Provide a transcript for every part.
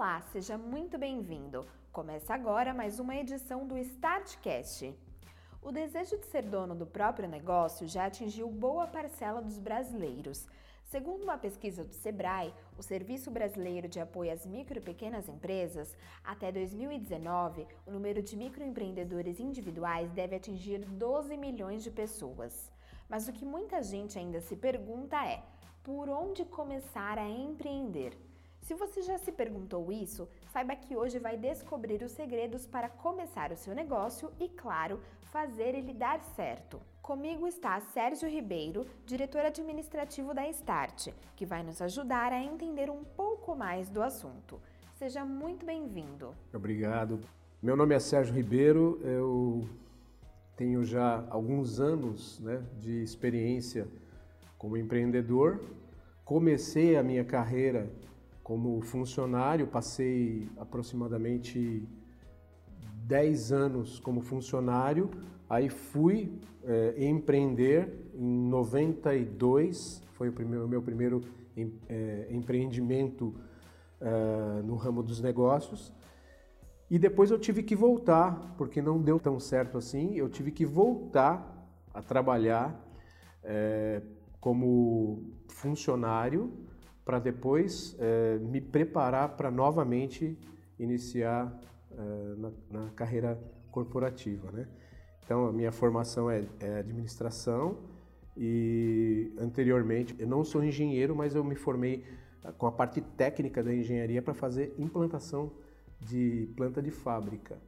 Olá, seja muito bem-vindo. Começa agora mais uma edição do Startcast. O desejo de ser dono do próprio negócio já atingiu boa parcela dos brasileiros. Segundo uma pesquisa do Sebrae, o Serviço Brasileiro de Apoio às Micro e Pequenas Empresas, até 2019, o número de microempreendedores individuais deve atingir 12 milhões de pessoas. Mas o que muita gente ainda se pergunta é: por onde começar a empreender? Se você já se perguntou isso, saiba que hoje vai descobrir os segredos para começar o seu negócio e, claro, fazer ele dar certo. Comigo está Sérgio Ribeiro, diretor administrativo da Start, que vai nos ajudar a entender um pouco mais do assunto. Seja muito bem-vindo. Obrigado. Meu nome é Sérgio Ribeiro, eu tenho já alguns anos né, de experiência como empreendedor. Comecei a minha carreira como funcionário, passei aproximadamente 10 anos como funcionário, aí fui é, empreender em 92, foi o primeiro, meu primeiro em, é, empreendimento é, no ramo dos negócios. E depois eu tive que voltar, porque não deu tão certo assim, eu tive que voltar a trabalhar é, como funcionário para depois é, me preparar para novamente iniciar é, na, na, carreira corporativa. Né? Então, a minha formação é, é, administração e anteriormente, eu não sou engenheiro, mas eu me formei com a parte técnica da engenharia para fazer implantação de planta de fábrica.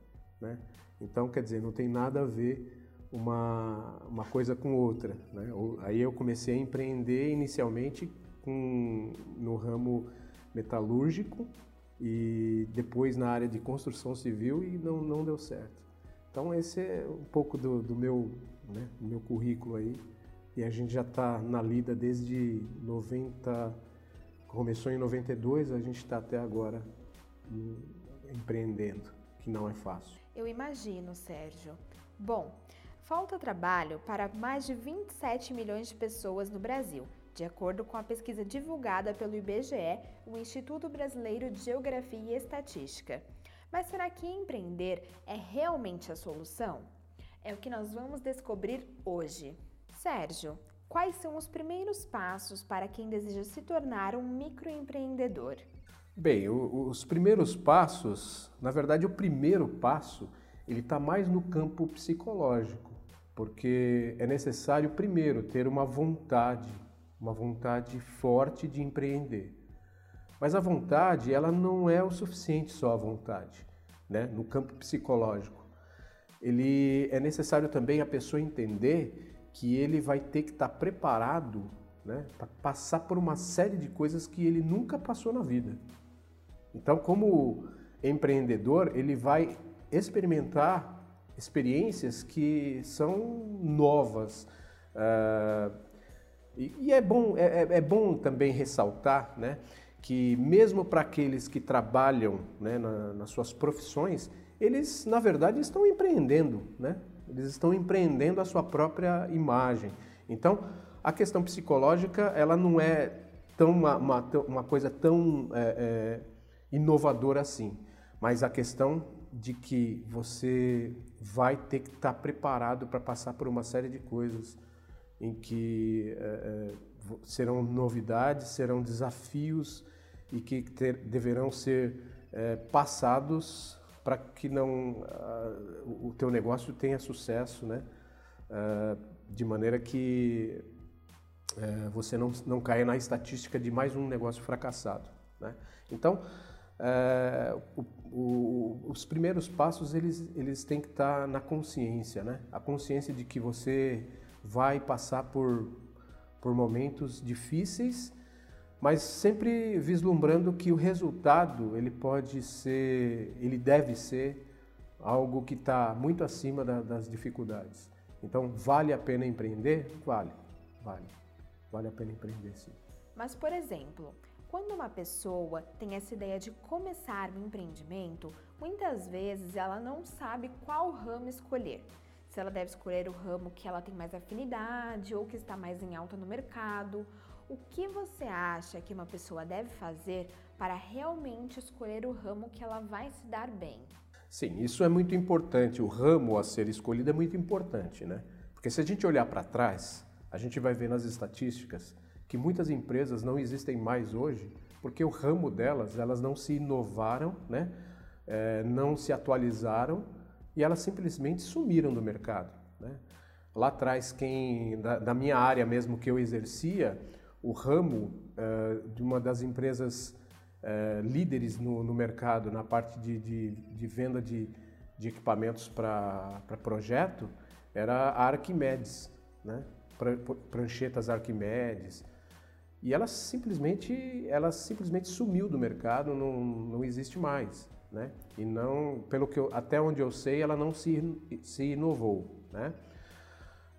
Né? Então, quer dizer, não tem nada a ver uma, uma coisa com outra. Né? Aí eu comecei a empreender inicialmente com, no ramo metalúrgico e depois na área de construção civil e não, não deu certo. Então esse é um pouco do, do meu, né, meu currículo aí e a gente já está na lida desde 90, começou em 92, a gente está até agora hum, empreendendo, que não é fácil. Eu imagino, Sérgio. Bom, falta trabalho para mais de 27 milhões de pessoas no Brasil de acordo com a pesquisa divulgada pelo IBGE, o Instituto Brasileiro de Geografia e Estatística. Mas será que empreender é realmente a solução? É o que nós vamos descobrir hoje. Sérgio, quais são os primeiros passos para quem deseja se tornar um microempreendedor? Bem, os primeiros passos, na verdade, o primeiro passo, ele está mais no campo psicológico, porque é necessário primeiro ter uma vontade uma vontade forte de empreender. Mas a vontade, ela não é o suficiente só a vontade, né? No campo psicológico. Ele é necessário também a pessoa entender que ele vai ter que estar preparado, né, para passar por uma série de coisas que ele nunca passou na vida. Então, como empreendedor, ele vai experimentar experiências que são novas, uh, e, e é, bom, é, é, é bom também ressaltar né, que, mesmo para aqueles que trabalham né, na, nas suas profissões, eles, na verdade, estão empreendendo, né? eles estão empreendendo a sua própria imagem. Então, a questão psicológica ela não é tão uma, uma, uma coisa tão é, é, inovadora assim, mas a questão de que você vai ter que estar preparado para passar por uma série de coisas em que é, serão novidades, serão desafios e que ter, deverão ser é, passados para que não uh, o teu negócio tenha sucesso, né? Uh, de maneira que uh, você não, não caia na estatística de mais um negócio fracassado. Né? Então, o, o, os primeiros passos eles, eles têm que estar na consciência, né? A consciência de que você vai passar por, por momentos difíceis, mas sempre vislumbrando que o resultado ele pode ser, ele deve ser algo que está muito acima da, das dificuldades. Então, vale a pena empreender? Vale, vale. Vale a pena empreender, sim. Mas, por exemplo, quando uma pessoa tem essa ideia de começar um empreendimento, muitas vezes ela não sabe qual ramo escolher se ela deve escolher o ramo que ela tem mais afinidade ou que está mais em alta no mercado, O que você acha que uma pessoa deve fazer para realmente escolher o ramo que ela vai se dar bem? Sim, isso é muito importante. O ramo a ser escolhido é muito importante, né? Porque se a gente olhar para trás, a gente vai ver nas estatísticas que muitas empresas não existem mais hoje porque o ramo delas, elas não se inovaram, né? É, não se atualizaram e elas simplesmente sumiram do mercado. Né? Lá atrás, quem da, da, minha área mesmo que eu exercia, o ramo é, de uma das empresas é, líderes no, no, mercado na parte de, de, de venda de, de equipamentos para projeto era a Arquimedes, né? pranchetas Arquimedes. E ela simplesmente, ela simplesmente sumiu do mercado, não, não existe mais. Né? E não, pelo que eu, até onde eu sei, ela não se, se inovou. Né?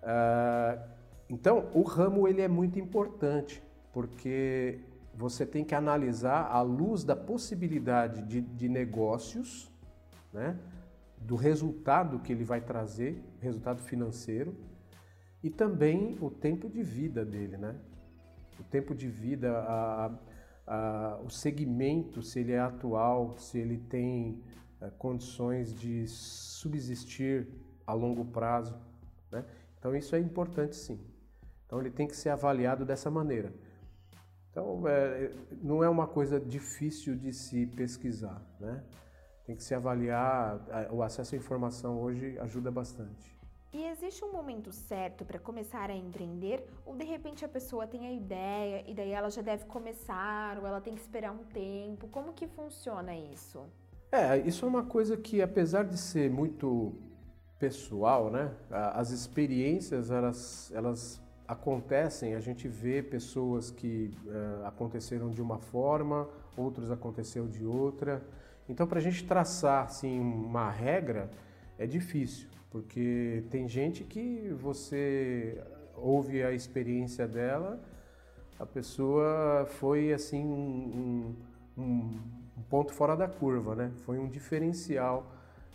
Uh, então, o ramo ele é muito importante, porque você tem que analisar à luz da possibilidade de, de negócios, né? do resultado que ele vai trazer, resultado financeiro, e também o tempo de vida dele, né? O tempo de vida, a, o segmento, se ele é atual, se ele tem eh, condições de subsistir a longo prazo, né? Então isso é importante sim. Então ele tem que ser avaliado dessa maneira. Então é, não é uma coisa difícil de se pesquisar, né? Tem que se avaliar, o acesso à informação hoje ajuda bastante. E existe um momento certo para começar a empreender? Ou de repente a pessoa tem a ideia e daí ela já deve começar, ou ela tem que esperar um tempo? Como que funciona isso? É, isso é uma coisa que apesar de ser muito pessoal, né? As experiências elas, elas acontecem, a gente vê pessoas que uh, aconteceram de uma forma, outros aconteceu de outra. Então, para a gente traçar assim, uma regra é difícil, porque tem gente que você ouve a experiência dela, a pessoa foi assim um, um, um ponto fora da curva, né? Foi um diferencial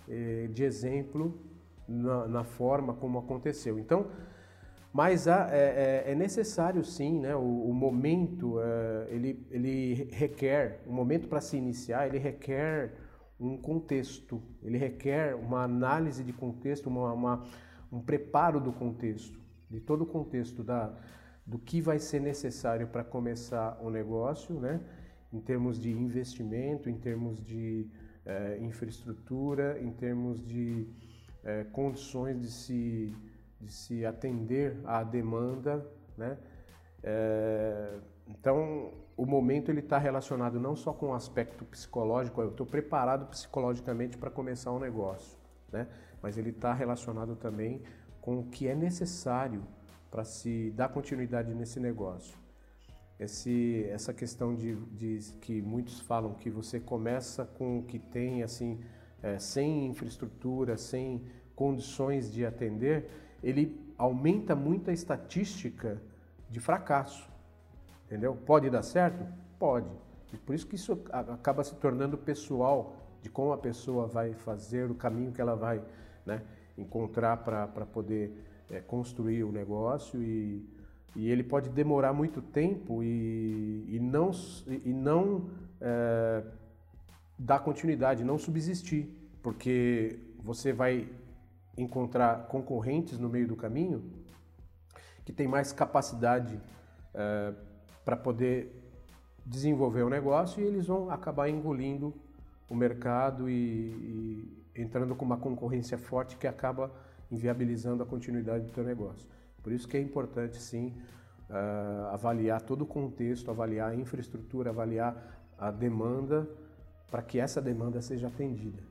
eh, de exemplo na, na forma como aconteceu. Então, mas é, é, é, necessário sim, né? O, o momento é, ele, ele requer, o momento para se iniciar, ele requer um contexto, ele requer uma análise de contexto, uma, uma, um preparo do contexto, de todo o contexto da, do que vai ser necessário para começar o negócio, né? Em termos de investimento, em termos de é, infraestrutura, em termos de é, condições de se de se atender à demanda, né? É, então, o momento ele está relacionado não só com o aspecto psicológico, eu estou preparado psicologicamente para começar um negócio, né? Mas ele está relacionado também com o que é necessário para se dar continuidade nesse negócio. Esse, essa questão de, de, que muitos falam que você começa com o que tem assim, é, sem infraestrutura, sem condições de atender, ele aumenta muito a estatística de fracasso. Entendeu? Pode dar certo? Pode. E por isso que isso acaba se tornando pessoal de como a pessoa vai fazer, o caminho que ela vai né, encontrar para poder é, construir o negócio e, e ele pode demorar muito tempo e, e não, e não é, dar continuidade, não subsistir, porque você vai encontrar concorrentes no meio do caminho que tem mais capacidade é, para poder desenvolver o negócio e eles vão acabar engolindo o mercado e, e, entrando com uma concorrência forte que acaba inviabilizando a continuidade do teu negócio. Por isso que é importante sim uh, avaliar todo o contexto, avaliar a infraestrutura, avaliar a demanda para que essa demanda seja atendida.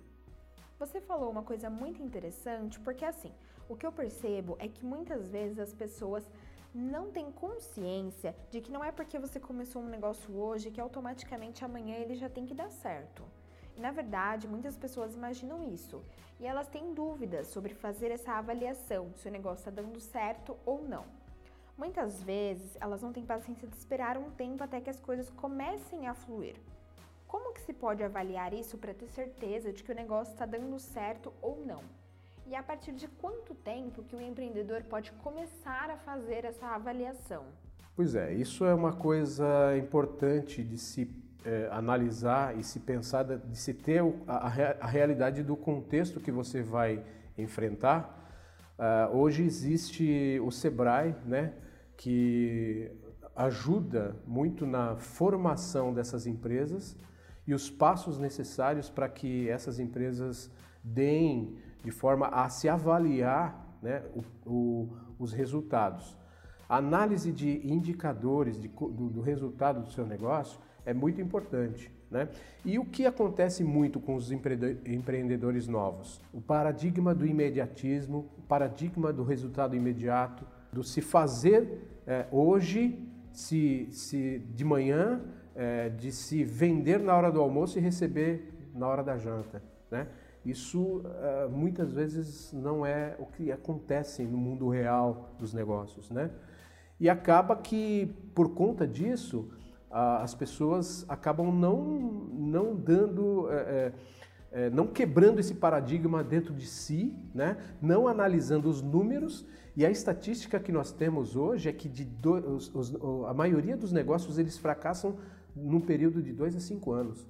Você falou uma coisa muito interessante, porque assim, o que eu percebo é que muitas vezes as pessoas não têm consciência de que não é porque você começou um negócio hoje que automaticamente amanhã ele já tem que dar certo. E na verdade, muitas pessoas imaginam isso e elas têm dúvidas sobre fazer essa avaliação se o negócio está dando certo ou não. Muitas vezes elas não têm paciência de esperar um tempo até que as coisas comecem a fluir. Como que se pode avaliar isso para ter certeza de que o negócio está dando certo ou não? E a partir de quanto tempo que o empreendedor pode começar a fazer essa avaliação? Pois é, isso é uma coisa importante de se é, analisar e se pensar, de se ter a, a, realidade do contexto que você vai enfrentar. Uh, hoje existe o Sebrae, né, que ajuda muito na formação dessas empresas e os passos necessários para que essas empresas deem de forma a se avaliar né, o, o, os resultados. A análise de indicadores de, do, do, resultado do seu negócio é muito importante. Né? E o que acontece muito com os empreendedores novos? O paradigma do imediatismo, o paradigma do resultado imediato, do se fazer é, hoje, se, se de manhã, é, de se vender na hora do almoço e receber na hora da janta. Né? Isso uh, muitas vezes não é o que acontece no mundo real dos negócios, né? E acaba que, por conta disso, as pessoas acabam não, não dando, é, não quebrando esse paradigma dentro de si, né? não analisando os números. E a estatística que nós temos hoje é que de os, os, a maioria dos negócios eles fracassam num período de dois a cinco anos.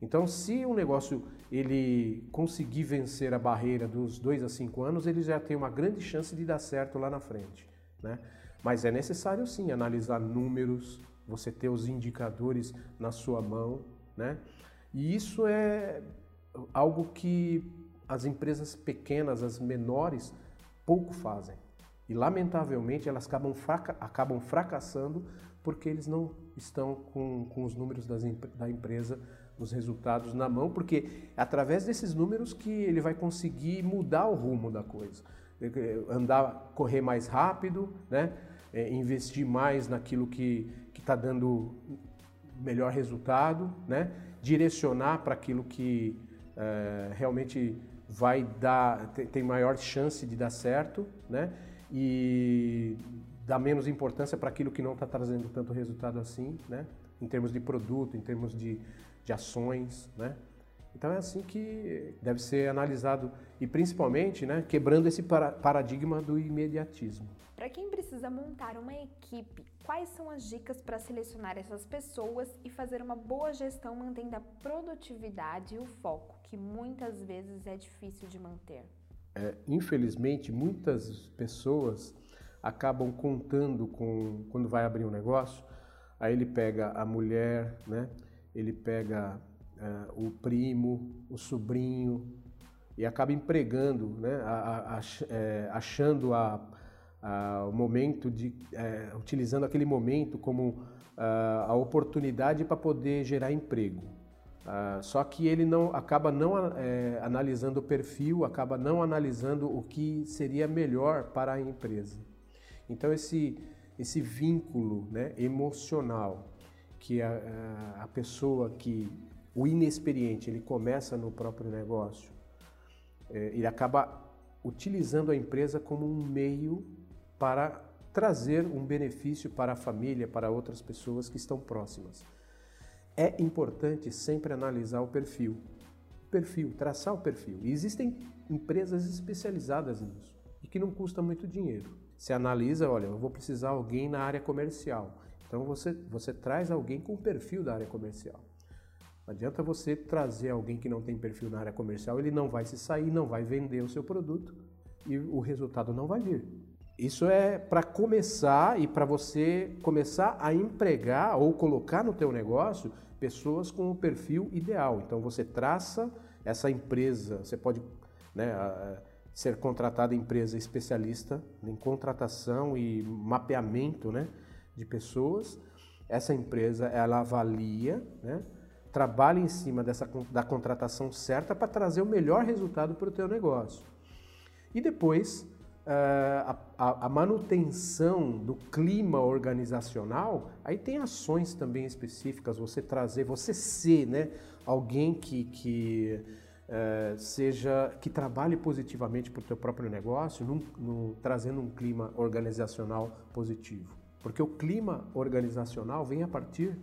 Então, se um negócio ele conseguir vencer a barreira dos dois a cinco anos, ele já tem uma grande chance de dar certo lá na frente. Né? Mas é necessário sim analisar números, você ter os indicadores na sua mão, né? E isso é algo que as empresas pequenas, as menores, pouco fazem. E lamentavelmente elas acabam, fraca acabam fracassando porque eles não estão com, com os números das, da empresa os resultados na mão, porque é através desses números que ele vai conseguir mudar o rumo da coisa. Andar, correr mais rápido, né? É, investir mais naquilo que está dando melhor resultado, né? direcionar para aquilo que é, realmente vai dar, tem maior chance de dar certo, né? e dar menos importância para aquilo que não está trazendo tanto resultado assim, né? em termos de produto, em termos de de ações, né? Então é assim que deve ser analisado e principalmente, né, quebrando esse paradigma do imediatismo. Para quem precisa montar uma equipe, quais são as dicas para selecionar essas pessoas e fazer uma boa gestão mantendo a produtividade e o foco, que muitas vezes é difícil de manter? É, infelizmente, muitas pessoas acabam contando com quando vai abrir um negócio, aí ele pega a mulher, né? Ele pega uh, o primo, o sobrinho e acaba empregando, né, a, a, é, achando o momento de, é, utilizando aquele momento como uh, a oportunidade para poder gerar emprego. Uh, só que ele não acaba não é, analisando o perfil, acaba não analisando o que seria melhor para a empresa. Então esse esse vínculo né, emocional que a, a pessoa que, o inexperiente, ele começa no próprio negócio, é, ele acaba utilizando a empresa como um meio para trazer um benefício para a família, para outras pessoas que estão próximas. É importante sempre analisar o perfil. Perfil, traçar o perfil. E existem empresas especializadas nisso e que não custa muito dinheiro. Você analisa, olha, eu vou precisar de alguém na área comercial. Então você, você traz alguém com perfil da área comercial. Não adianta você trazer alguém que não tem perfil na área comercial, ele não vai se sair, não vai vender o seu produto e o resultado não vai vir. Isso é para começar e para você começar a empregar ou colocar no teu negócio pessoas com o perfil ideal. Então você traça essa empresa, você pode né, ser contratada empresa especialista em contratação e mapeamento, né? De pessoas. Essa empresa ela avalia, né, trabalha em cima dessa, da contratação certa para trazer o melhor resultado para o teu negócio. E depois uh, a, a, manutenção do clima organizacional, aí tem ações também específicas, você trazer, você ser né, alguém que, que uh, seja, que trabalhe positivamente para o teu próprio negócio, num, num, trazendo um clima organizacional positivo. Porque o clima organizacional vem a partir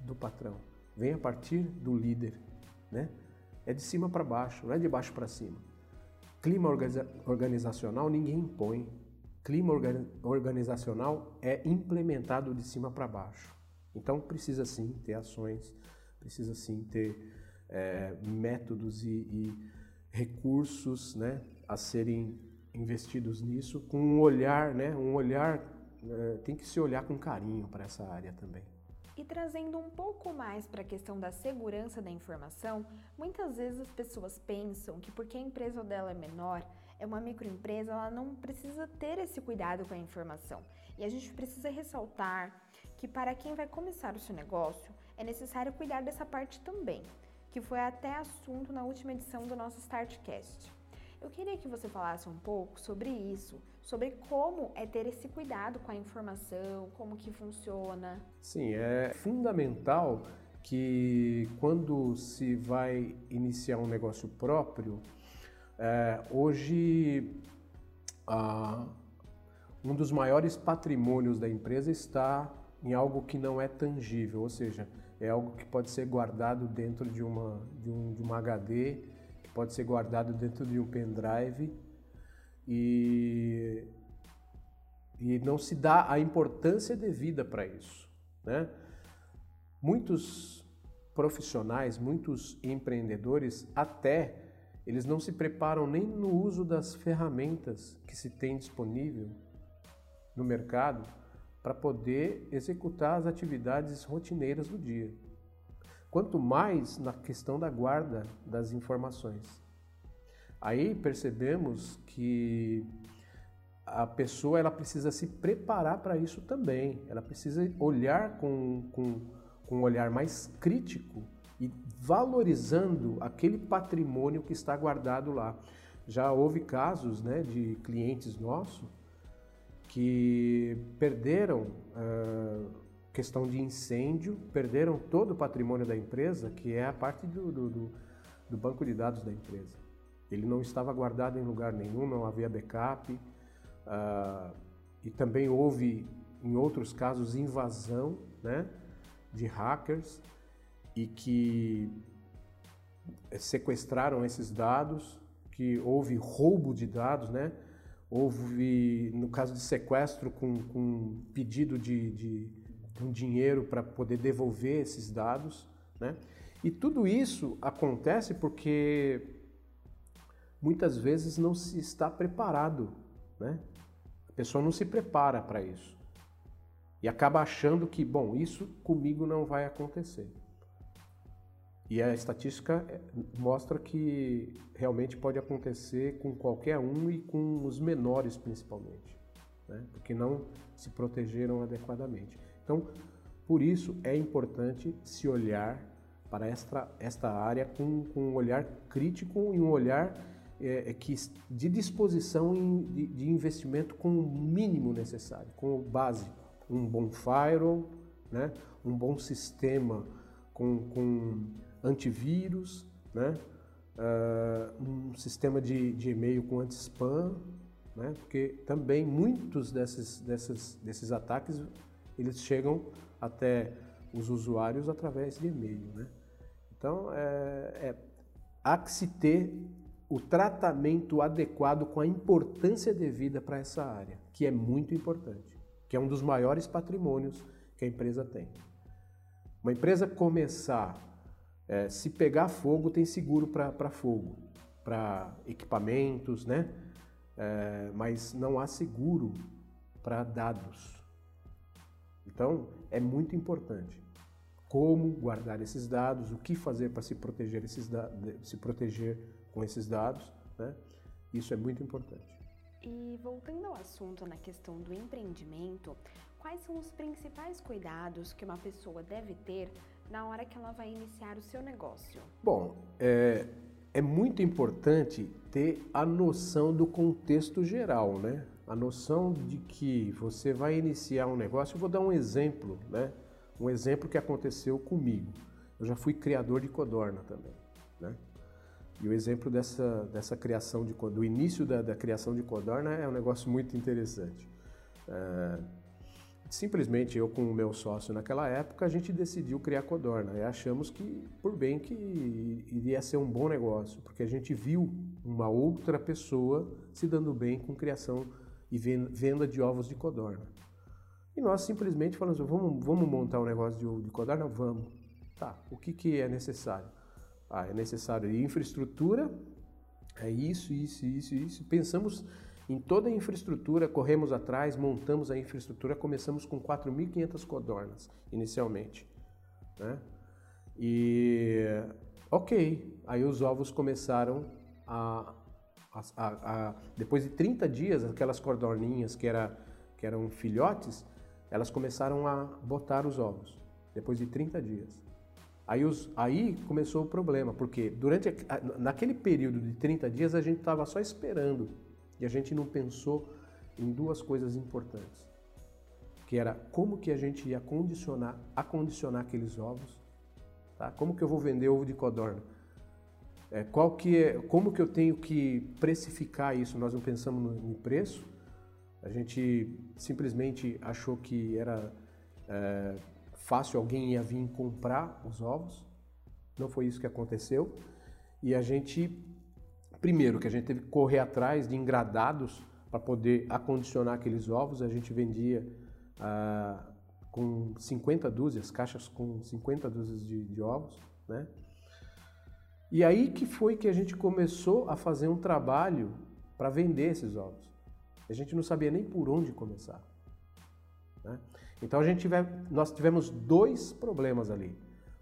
do patrão, vem a partir do líder, né? É de cima para baixo, não é de baixo para cima. Clima organizacional ninguém impõe, clima organizacional é implementado de cima para baixo. Então precisa sim ter ações, precisa sim ter é, métodos e, e recursos né, a serem investidos nisso com um olhar, né, um olhar, tem que se olhar com carinho para essa área também. E trazendo um pouco mais para a questão da segurança da informação, muitas vezes as pessoas pensam que porque a empresa dela é menor, é uma microempresa, ela não precisa ter esse cuidado com a informação. E a gente precisa ressaltar que para quem vai começar o seu negócio, é necessário cuidar dessa parte também, que foi até assunto na última edição do nosso Startcast. Eu queria que você falasse um pouco sobre isso, sobre como é ter esse cuidado com a informação, como que funciona. Sim, é fundamental que quando se vai iniciar um negócio próprio, é, hoje, um dos maiores patrimônios da empresa está em algo que não é tangível, ou seja, é algo que pode ser guardado dentro de uma, de, um, de uma HD, pode ser guardado dentro de um pendrive e, e não se dá a importância devida para isso. Né? Muitos profissionais, muitos empreendedores até eles não se preparam nem no uso das ferramentas que se tem disponível no mercado para poder executar as atividades rotineiras do dia. Quanto mais na questão da guarda das informações. Aí percebemos que a pessoa ela precisa se preparar para isso também. Ela precisa olhar com, com, com um olhar mais crítico e valorizando aquele patrimônio que está guardado lá. Já houve casos né, de clientes nossos que perderam uh, questão de incêndio, perderam todo o patrimônio da empresa, que é a parte do, do, do banco de dados da empresa. Ele não estava guardado em lugar nenhum, não havia backup. Uh, e também houve, em outros casos, invasão né, de hackers e que sequestraram esses dados, que houve roubo de dados, né? Houve, no caso de sequestro, com, com pedido de, de, um dinheiro para poder devolver esses dados, né? E tudo isso acontece porque muitas vezes não se está preparado, né? A pessoa não se prepara para isso. E acaba achando que, bom, isso comigo não vai acontecer. E a estatística é, mostra que realmente pode acontecer com qualquer um e com os menores principalmente, né? porque não se protegeram adequadamente. Então, por isso é importante se olhar para esta, esta área com, com um olhar crítico e um olhar é, é que, de disposição em, de, de, investimento com o mínimo necessário, com o básico. Um bom firewall, né? um bom sistema com, com antivírus, né? Uh, um sistema de, de e-mail com anti-spam, né? porque também muitos desses, desses, desses ataques eles chegam até os usuários através de e-mail. Né? Então, é, é, há que se ter o tratamento adequado com a importância devida para essa área, que é muito importante, que é um dos maiores patrimônios que a empresa tem. Uma empresa começar é, se pegar fogo, tem seguro para fogo, para equipamentos, né? É, mas não há seguro para dados. Então, é muito importante como guardar esses dados, o que fazer para se proteger, esses se proteger com esses dados, né? Isso é muito importante. E voltando ao assunto na questão do empreendimento, quais são os principais cuidados que uma pessoa deve ter na hora que ela vai iniciar o seu negócio? Bom, é, é muito importante ter a noção do contexto geral, né? A noção de que você vai iniciar um negócio. Eu vou dar um exemplo, né? Um exemplo que aconteceu comigo. Eu já fui criador de codorna também? E o exemplo dessa, dessa criação de do início da, da criação de codorna é um negócio muito interessante. É, Simplesmente eu com o meu sócio naquela época, a gente decidiu criar Codorna e achamos que, por bem, que iria ser um bom negócio, porque a gente viu uma outra pessoa se dando bem com criação e venda de ovos de codorna. E nós simplesmente falamos, vamos, vamos montar um negócio de ovo de codorna? Vamos. Tá, o que, que é necessário? Ah, é necessário infraestrutura, é isso, isso, isso, isso. Pensamos em toda a infraestrutura, corremos atrás, montamos a infraestrutura, começamos com 4.500 codornas inicialmente. Né? E ok, aí os ovos começaram a, a, a, a, Depois de 30 dias, aquelas codorninhas que, era, que eram filhotes, elas começaram a botar os ovos, depois de 30 dias. Aí, os, aí começou o problema, porque durante naquele período de 30 dias a gente estava só esperando e a gente não pensou em duas coisas importantes, que era como que a gente ia condicionar, acondicionar aqueles ovos, tá? Como que eu vou vender ovo de codorna? É, qual que é, como que eu tenho que precificar isso? Nós não pensamos no, em preço, a gente simplesmente achou que era é, fácil alguém ia vir comprar os ovos. Não foi isso que aconteceu. E a gente Primeiro, que a gente teve que correr atrás de engradados para poder acondicionar aqueles ovos. A gente vendia ah, com 50 dúzias, caixas com 50 dúzias de, de ovos, né? E aí que foi que a gente começou a fazer um trabalho para vender esses ovos. A gente não sabia nem por onde começar. Né? Então a gente tive, nós tivemos dois problemas ali: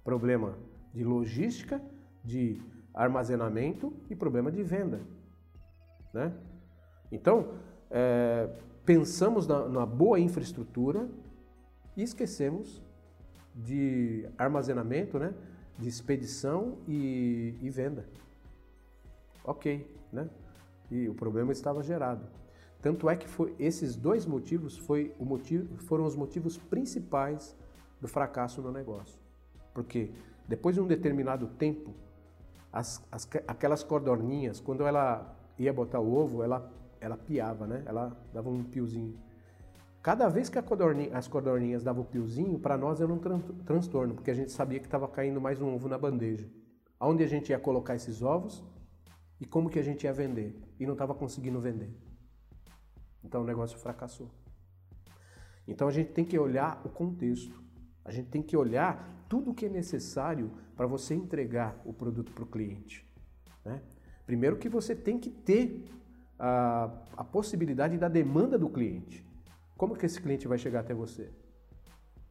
problema de logística, de armazenamento e problema de venda. Né? Então, é, pensamos na, na, boa infraestrutura e esquecemos de armazenamento, né? de expedição e, e venda. Ok, né? E o problema estava gerado. Tanto é que foi, esses dois motivos foi o motivo, foram os motivos principais do fracasso no negócio. Porque depois de um determinado tempo as, as, aquelas codorninhas, quando ela ia botar o ovo, ela, ela piava, né? Ela dava um piozinho. Cada vez que codorninha, as codorninhas davam o piozinho, para nós era um tran transtorno, porque a gente sabia que estava caindo mais um ovo na bandeja. Aonde a gente ia colocar esses ovos e como que a gente ia vender. E não estava conseguindo vender. Então o negócio fracassou. Então a gente tem que olhar o contexto. A gente tem que olhar tudo o que é necessário para você entregar o produto para o cliente. Né? Primeiro que você tem que ter a, a possibilidade da demanda do cliente. Como que esse cliente vai chegar até você?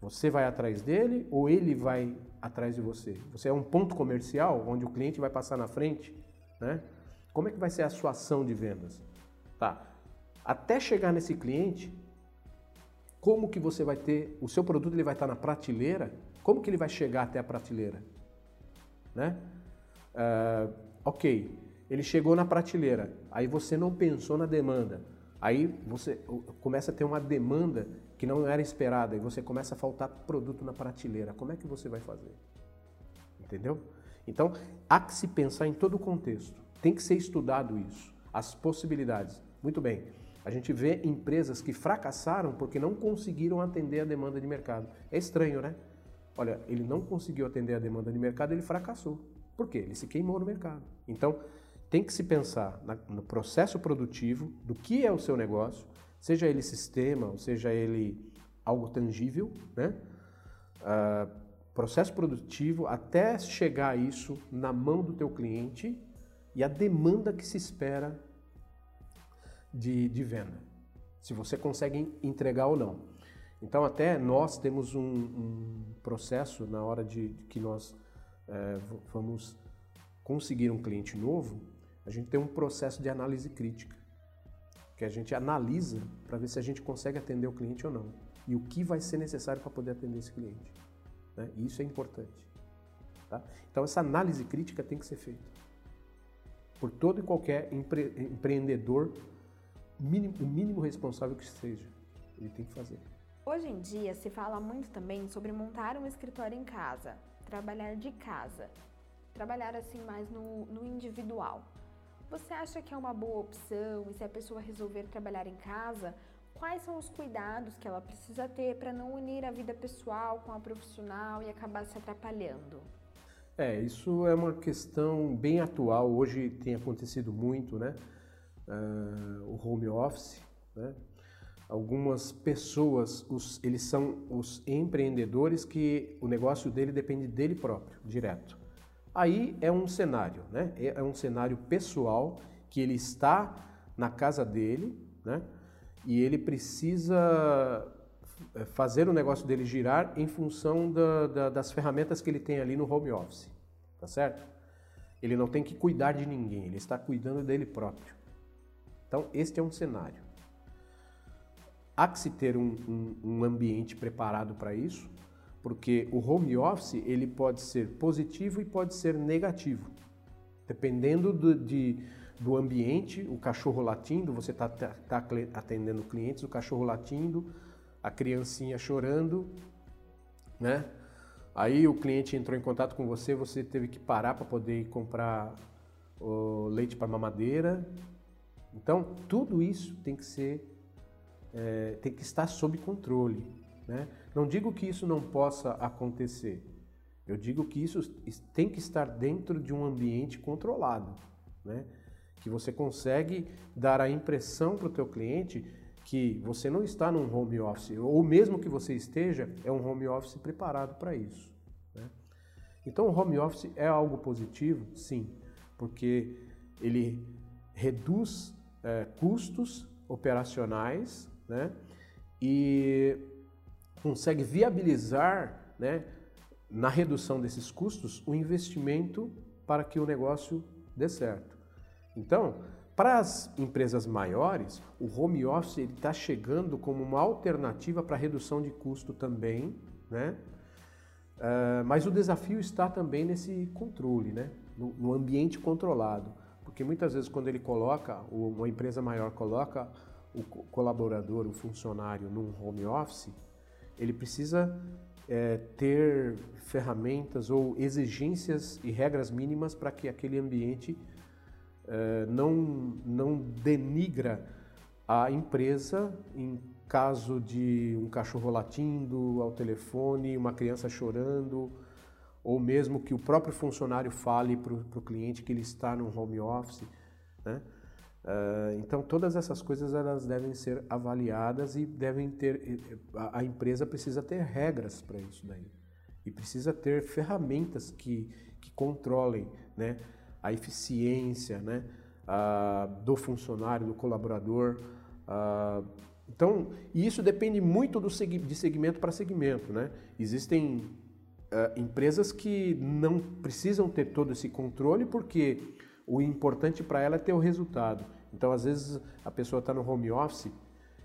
Você vai atrás dele ou ele vai atrás de você? Você é um ponto comercial onde o cliente vai passar na frente, né? Como é que vai ser a sua ação de vendas? Tá. Até chegar nesse cliente, como que você vai ter o seu produto ele vai estar na prateleira? Como que ele vai chegar até a prateleira? né? Uh, ok, ele chegou na prateleira, aí você não pensou na demanda, aí você começa a ter uma demanda que não era esperada e você começa a faltar produto na prateleira. Como é que você vai fazer? Entendeu? Então, há que se pensar em todo o contexto. Tem que ser estudado isso, as possibilidades. Muito bem. A gente vê empresas que fracassaram porque não conseguiram atender a demanda de mercado. É estranho, né? Olha, ele não conseguiu atender a demanda de mercado, ele fracassou. Por quê? Ele se queimou no mercado. Então, tem que se pensar no processo produtivo do que é o seu negócio, seja ele sistema, ou seja ele algo tangível, né? Uh, processo produtivo até chegar isso na mão do teu cliente e a demanda que se espera de, de venda. Se você consegue entregar ou não. Então, até nós temos um, um processo na hora de, de que nós é, vamos conseguir um cliente novo, a gente tem um processo de análise crítica, que a gente analisa para ver se a gente consegue atender o cliente ou não e o que vai ser necessário para poder atender esse cliente. Né? E isso é importante. Tá? Então, essa análise crítica tem que ser feita por todo e qualquer empre empreendedor, mínimo, o mínimo responsável que seja, ele tem que fazer. Hoje em dia se fala muito também sobre montar um escritório em casa, trabalhar de casa, trabalhar assim mais no, no individual. Você acha que é uma boa opção e se a pessoa resolver trabalhar em casa, quais são os cuidados que ela precisa ter para não unir a vida pessoal com a profissional e acabar se atrapalhando? É, isso é uma questão bem atual. Hoje tem acontecido muito, né? Uh, o home office, Né? Algumas pessoas, os, eles são os empreendedores que o negócio dele depende dele próprio, direto. Aí é um cenário, né? É, é um cenário pessoal que ele está na casa dele, né? E ele precisa é, fazer o negócio dele girar em função da, da, das ferramentas que ele tem ali no home office, tá certo? Ele não tem que cuidar de ninguém, ele está cuidando dele próprio. Então, este é um cenário. Há que se ter um, um, um ambiente preparado para isso, porque o home office ele pode ser positivo e pode ser negativo, dependendo do, de, do ambiente, o cachorro latindo, você está tá, tá atendendo clientes, o cachorro latindo, a criancinha chorando, né? Aí o cliente entrou em contato com você, você teve que parar para poder comprar leite para mamadeira. Então, tudo isso tem que ser, é, tem que estar sob controle. Né? Não digo que isso não possa acontecer. Eu digo que isso tem que estar dentro de um ambiente controlado, né? Que você consegue dar a impressão para o teu cliente que você não está num home office, ou mesmo que você esteja, é um home office preparado para isso. Né? Então, o home office é algo positivo? Sim, porque ele reduz é, custos operacionais né? e consegue viabilizar né, na redução desses custos o investimento para que o negócio dê certo. Então, para as empresas maiores, o home office está chegando como uma alternativa para redução de custo também, né? Uh, mas o desafio está também nesse controle, né? No, no, ambiente controlado. Porque muitas vezes quando ele coloca, uma empresa maior coloca o colaborador, o funcionário num home office, ele precisa é, ter ferramentas ou exigências e regras mínimas para que aquele ambiente eh, não, não denigra a empresa em caso de um cachorro latindo ao telefone, uma criança chorando, ou mesmo que o próprio funcionário fale para o cliente que ele está no home office. Né? Uh, então todas essas coisas elas devem ser avaliadas e devem ter a, empresa precisa ter regras para isso daí e precisa ter ferramentas que, que controlem né, a eficiência né, a, do funcionário, do colaborador. A, então, isso depende muito do de segmento para segmento. Né? Existem uh, empresas que não precisam ter todo esse controle porque o importante para ela é ter o resultado. Então, às vezes, a pessoa está no home office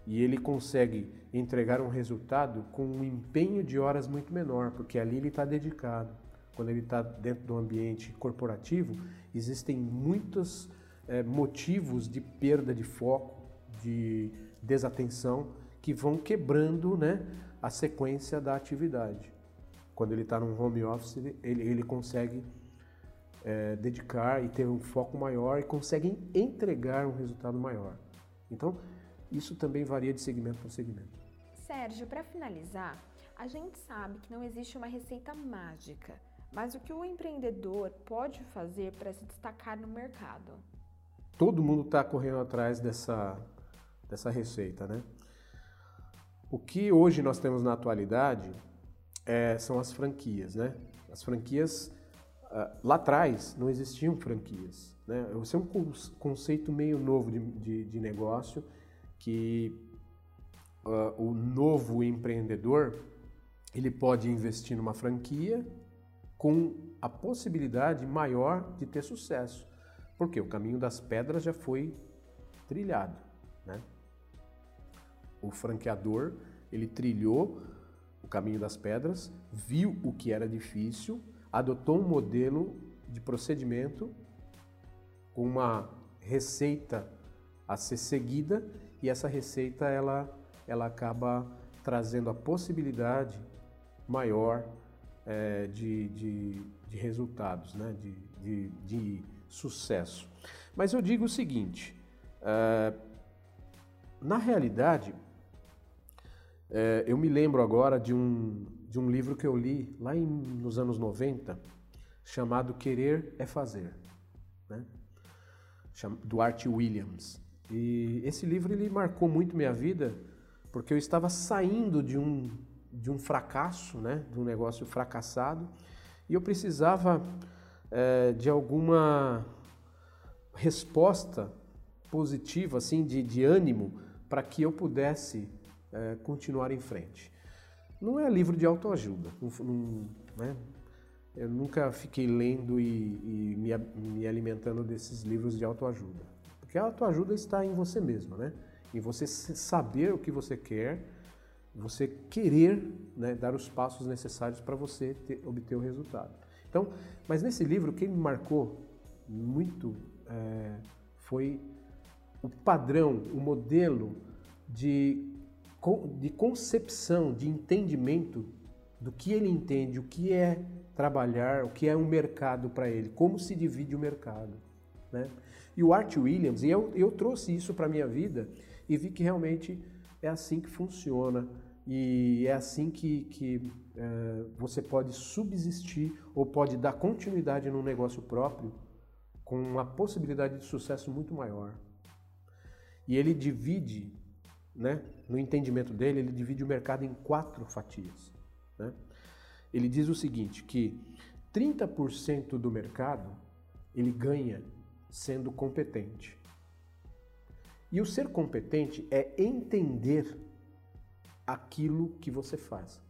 e ele consegue entregar um resultado com um empenho de horas muito menor, porque ali ele está dedicado quando ele está dentro do ambiente corporativo, existem muitos é, motivos de perda de foco, de desatenção, que vão quebrando né, a sequência da atividade. Quando ele está num home office, ele, ele consegue é, dedicar e ter um foco maior e consegue entregar um resultado maior. Então, isso também varia de segmento para segmento. Sérgio, para finalizar, a gente sabe que não existe uma receita mágica mas o que o empreendedor pode fazer para se destacar no mercado? Todo mundo está correndo atrás dessa, dessa receita, né? O que hoje nós temos na atualidade é, são as franquias, né? As franquias, uh, lá atrás não existiam franquias, né? Esse é um conceito meio novo de, de, de negócio que uh, o novo empreendedor ele pode investir numa franquia com a possibilidade maior de ter sucesso. Porque o caminho das pedras já foi trilhado. Né? O franqueador ele trilhou caminho das pedras, viu o que era difícil, adotou um modelo de procedimento com uma receita a ser seguida e essa receita ela, ela acaba trazendo a possibilidade maior é, de, de, de, resultados, né? de, de, de, sucesso. Mas eu digo o seguinte: é, na realidade, é, eu me lembro agora de um, de um livro que eu li lá em, nos anos 90, chamado Querer é Fazer, né? do Art Williams. E esse livro ele marcou muito minha vida porque eu estava saindo de um, de um fracasso, né, de um negócio fracassado, e eu precisava é, de alguma resposta positiva, assim, de, de ânimo, para que eu pudesse é, continuar em frente. Não é livro de autoajuda, não, né? eu nunca fiquei lendo e, e me, me, alimentando desses livros de autoajuda. Porque a autoajuda está em você mesmo, né? Em você saber o que você quer, você querer né, dar os passos necessários para você ter, obter o resultado. Então, mas nesse livro, quem me marcou muito é, foi o padrão, o modelo de, de concepção, de entendimento do que ele entende, o que é trabalhar, o que é um mercado para ele, como se divide o mercado. Né? E o Art Williams, e eu, eu trouxe isso para a minha vida e vi que realmente é assim que funciona e é assim que, que é, você pode subsistir ou pode dar continuidade num negócio próprio com uma possibilidade de sucesso muito maior. E ele divide, né, no entendimento dele, ele divide o mercado em quatro fatias. Né? Ele diz o seguinte, que 30% do mercado ele ganha sendo competente. E o ser competente é entender aquilo que você faz,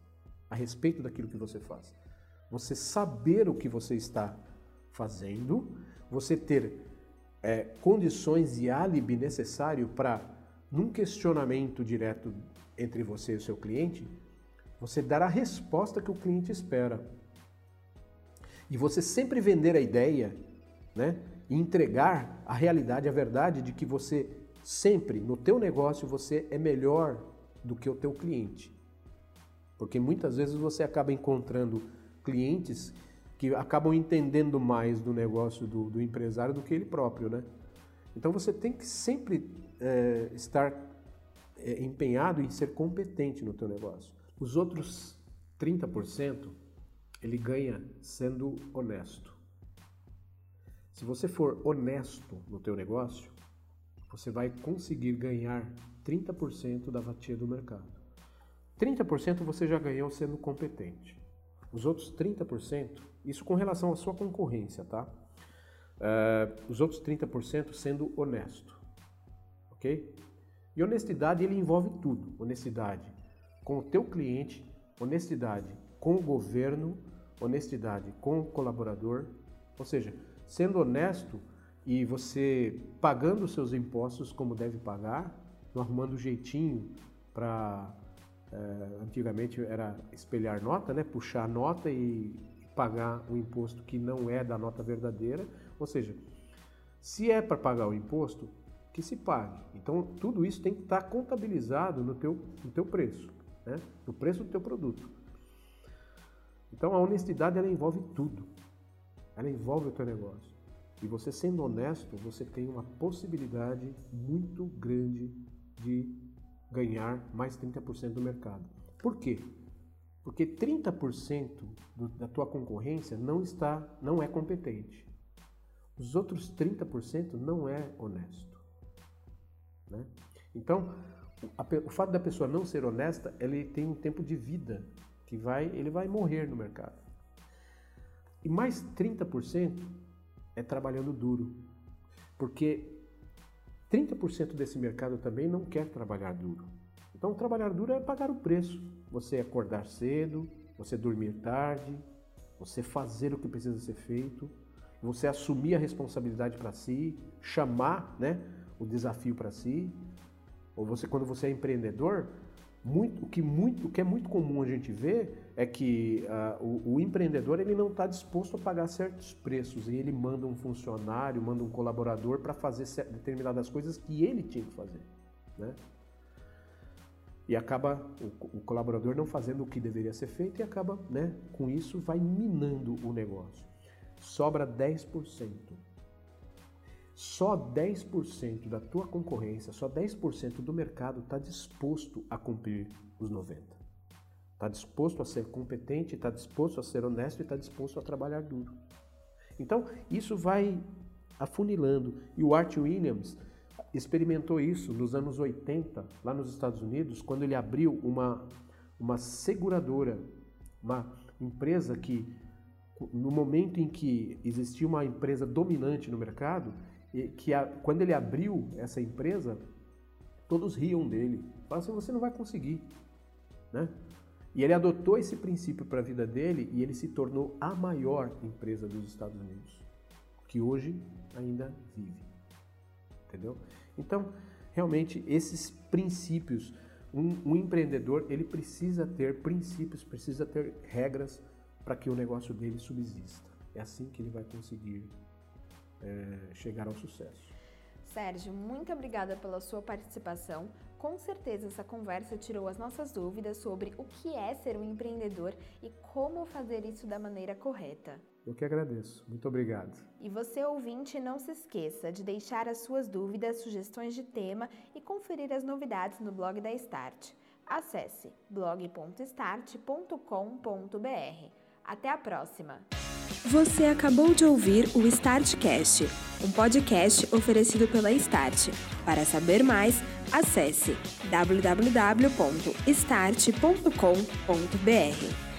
a respeito daquilo que você faz. Você saber o que você está fazendo, você ter é, condições e álibi necessário para, num questionamento direto entre você e o seu cliente, você dar a resposta que o cliente espera. E você sempre vender a ideia, né? E entregar a realidade, a verdade de que você sempre, no teu negócio, você é melhor do que o teu cliente. Porque muitas vezes você acaba encontrando clientes que acabam entendendo mais do negócio do, do empresário do que ele próprio, né? Então você tem que sempre é, estar é, empenhado em ser competente no teu negócio. Os outros 30% ele ganha sendo honesto. Se você for honesto no teu negócio, você vai conseguir ganhar 30% da fatia do mercado. 30% você já ganhou sendo competente. Os outros 30%, isso com relação à sua concorrência, tá? Uh, os outros 30% sendo honesto, ok? E honestidade ele envolve tudo. Honestidade com o teu cliente, honestidade com o governo, honestidade com o colaborador. Ou seja, sendo honesto e você pagando os seus impostos como deve pagar, arrumando jeitinho para é, antigamente era espelhar nota, né? puxar nota e pagar o imposto que não é da nota verdadeira. Ou seja, se é para pagar o imposto, que se pague. Então tudo isso tem que estar contabilizado no teu, no teu preço, né? no preço do teu produto. Então a honestidade ela envolve tudo. Ela envolve o teu negócio. E você sendo honesto, você tem uma possibilidade muito grande de ganhar mais 30% do mercado. Por quê? Porque 30% do, da tua concorrência não está, não é competente. Os outros 30% não é honesto. Né? Então, a, o fato da pessoa não ser honesta, ele tem um tempo de vida que vai, ele vai morrer no mercado. E mais 30% é trabalhando duro. Porque 30% desse mercado também não quer trabalhar duro. Então, trabalhar duro é pagar o preço. Você acordar cedo, você dormir tarde, você fazer o que precisa ser feito, você assumir a responsabilidade para si, chamar né, o desafio para si. Ou você, quando você é empreendedor, muito, o, que muito, o que é muito comum a gente ver é que uh, o, o, empreendedor ele não está disposto a pagar certos preços e ele manda um funcionário, manda um colaborador para fazer determinadas coisas que ele tinha que fazer. Né? E acaba o, o, colaborador não fazendo o que deveria ser feito e acaba, né, com isso, vai minando o negócio. Sobra 10%. Só 10% da tua concorrência, só 10% do mercado está disposto a cumprir os 90%. Está disposto a ser competente, está disposto a ser honesto e está disposto a trabalhar duro. Então, isso vai afunilando. E o Art Williams experimentou isso nos anos 80, lá nos Estados Unidos, quando ele abriu uma, uma seguradora, uma empresa que, no momento em que existia uma empresa dominante no mercado, que a, quando ele abriu essa empresa, todos riam dele. Falavam assim, você não vai conseguir. Né? E ele adotou esse princípio para a vida dele e ele se tornou a maior empresa dos Estados Unidos, que hoje ainda vive. Entendeu? Então, realmente, esses princípios, um, um empreendedor, ele precisa ter princípios, precisa ter regras para que o negócio dele subsista. É assim que ele vai conseguir é, chegar ao sucesso. Sérgio, muito obrigada pela sua participação. Com certeza essa conversa tirou as nossas dúvidas sobre o que é ser um empreendedor e como fazer isso da maneira correta. Eu que agradeço. Muito obrigado. E você, ouvinte, não se esqueça de deixar as suas dúvidas, sugestões de tema e conferir as novidades no blog da Start. Acesse blog.start.com.br. Até a próxima! Você acabou de ouvir o Startcast, um podcast oferecido pela Start. Para saber mais, acesse www.start.com.br.